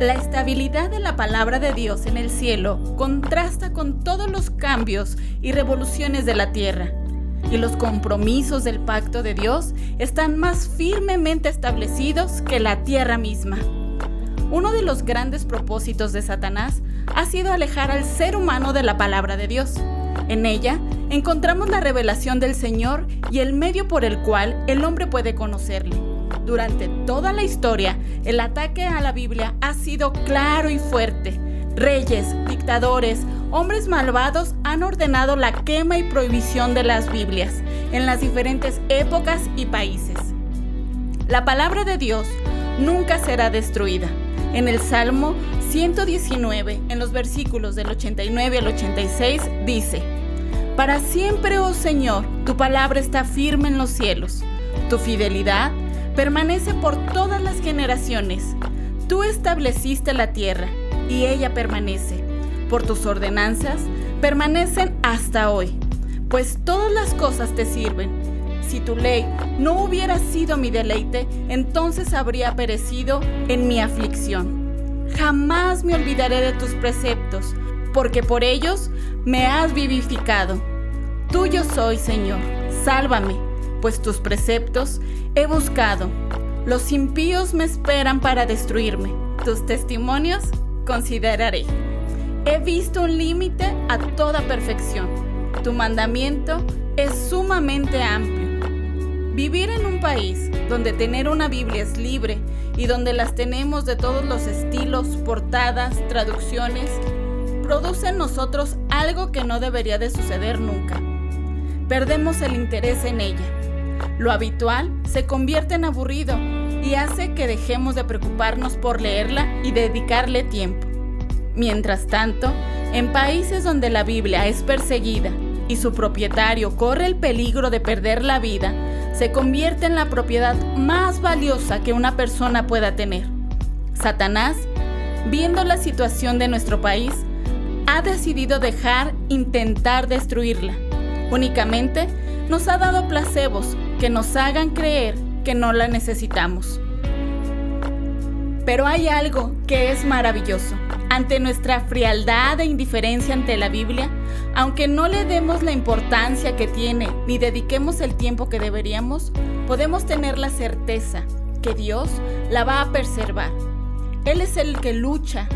La estabilidad de la palabra de Dios en el cielo contrasta con todos los cambios y revoluciones de la tierra. Y los compromisos del pacto de Dios están más firmemente establecidos que la tierra misma. Uno de los grandes propósitos de Satanás ha sido alejar al ser humano de la palabra de Dios. En ella encontramos la revelación del Señor y el medio por el cual el hombre puede conocerle. Durante toda la historia, el ataque a la Biblia ha sido claro y fuerte. Reyes, dictadores, hombres malvados han ordenado la quema y prohibición de las Biblias en las diferentes épocas y países. La palabra de Dios nunca será destruida. En el Salmo 119, en los versículos del 89 al 86, dice, Para siempre, oh Señor, tu palabra está firme en los cielos. Tu fidelidad permanece por todas las generaciones. Tú estableciste la tierra y ella permanece. Por tus ordenanzas permanecen hasta hoy, pues todas las cosas te sirven. Si tu ley no hubiera sido mi deleite, entonces habría perecido en mi aflicción. Jamás me olvidaré de tus preceptos, porque por ellos me has vivificado. Tuyo soy, Señor, sálvame pues tus preceptos he buscado. Los impíos me esperan para destruirme. Tus testimonios consideraré. He visto un límite a toda perfección. Tu mandamiento es sumamente amplio. Vivir en un país donde tener una Biblia es libre y donde las tenemos de todos los estilos, portadas, traducciones, produce en nosotros algo que no debería de suceder nunca. Perdemos el interés en ella lo habitual se convierte en aburrido y hace que dejemos de preocuparnos por leerla y dedicarle tiempo. Mientras tanto, en países donde la Biblia es perseguida y su propietario corre el peligro de perder la vida, se convierte en la propiedad más valiosa que una persona pueda tener. Satanás, viendo la situación de nuestro país, ha decidido dejar intentar destruirla. Únicamente nos ha dado placebos que nos hagan creer que no la necesitamos. Pero hay algo que es maravilloso. Ante nuestra frialdad e indiferencia ante la Biblia, aunque no le demos la importancia que tiene ni dediquemos el tiempo que deberíamos, podemos tener la certeza que Dios la va a preservar. Él es el que lucha.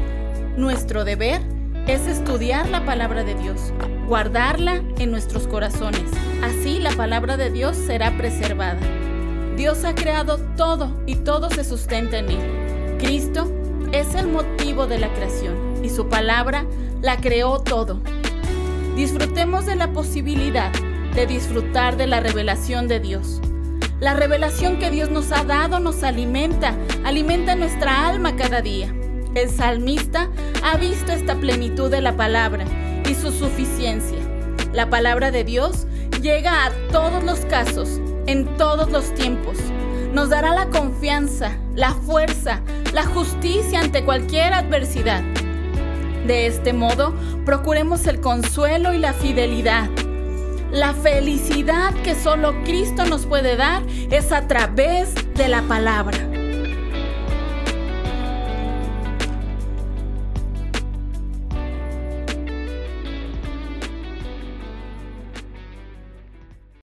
Nuestro deber es estudiar la palabra de Dios, guardarla en nuestros corazones. Así palabra de Dios será preservada. Dios ha creado todo y todo se sustenta en él. Cristo es el motivo de la creación y su palabra la creó todo. Disfrutemos de la posibilidad de disfrutar de la revelación de Dios. La revelación que Dios nos ha dado nos alimenta, alimenta nuestra alma cada día. El salmista ha visto esta plenitud de la palabra y su suficiencia. La palabra de Dios llega a todos los casos, en todos los tiempos. Nos dará la confianza, la fuerza, la justicia ante cualquier adversidad. De este modo, procuremos el consuelo y la fidelidad. La felicidad que solo Cristo nos puede dar es a través de la palabra.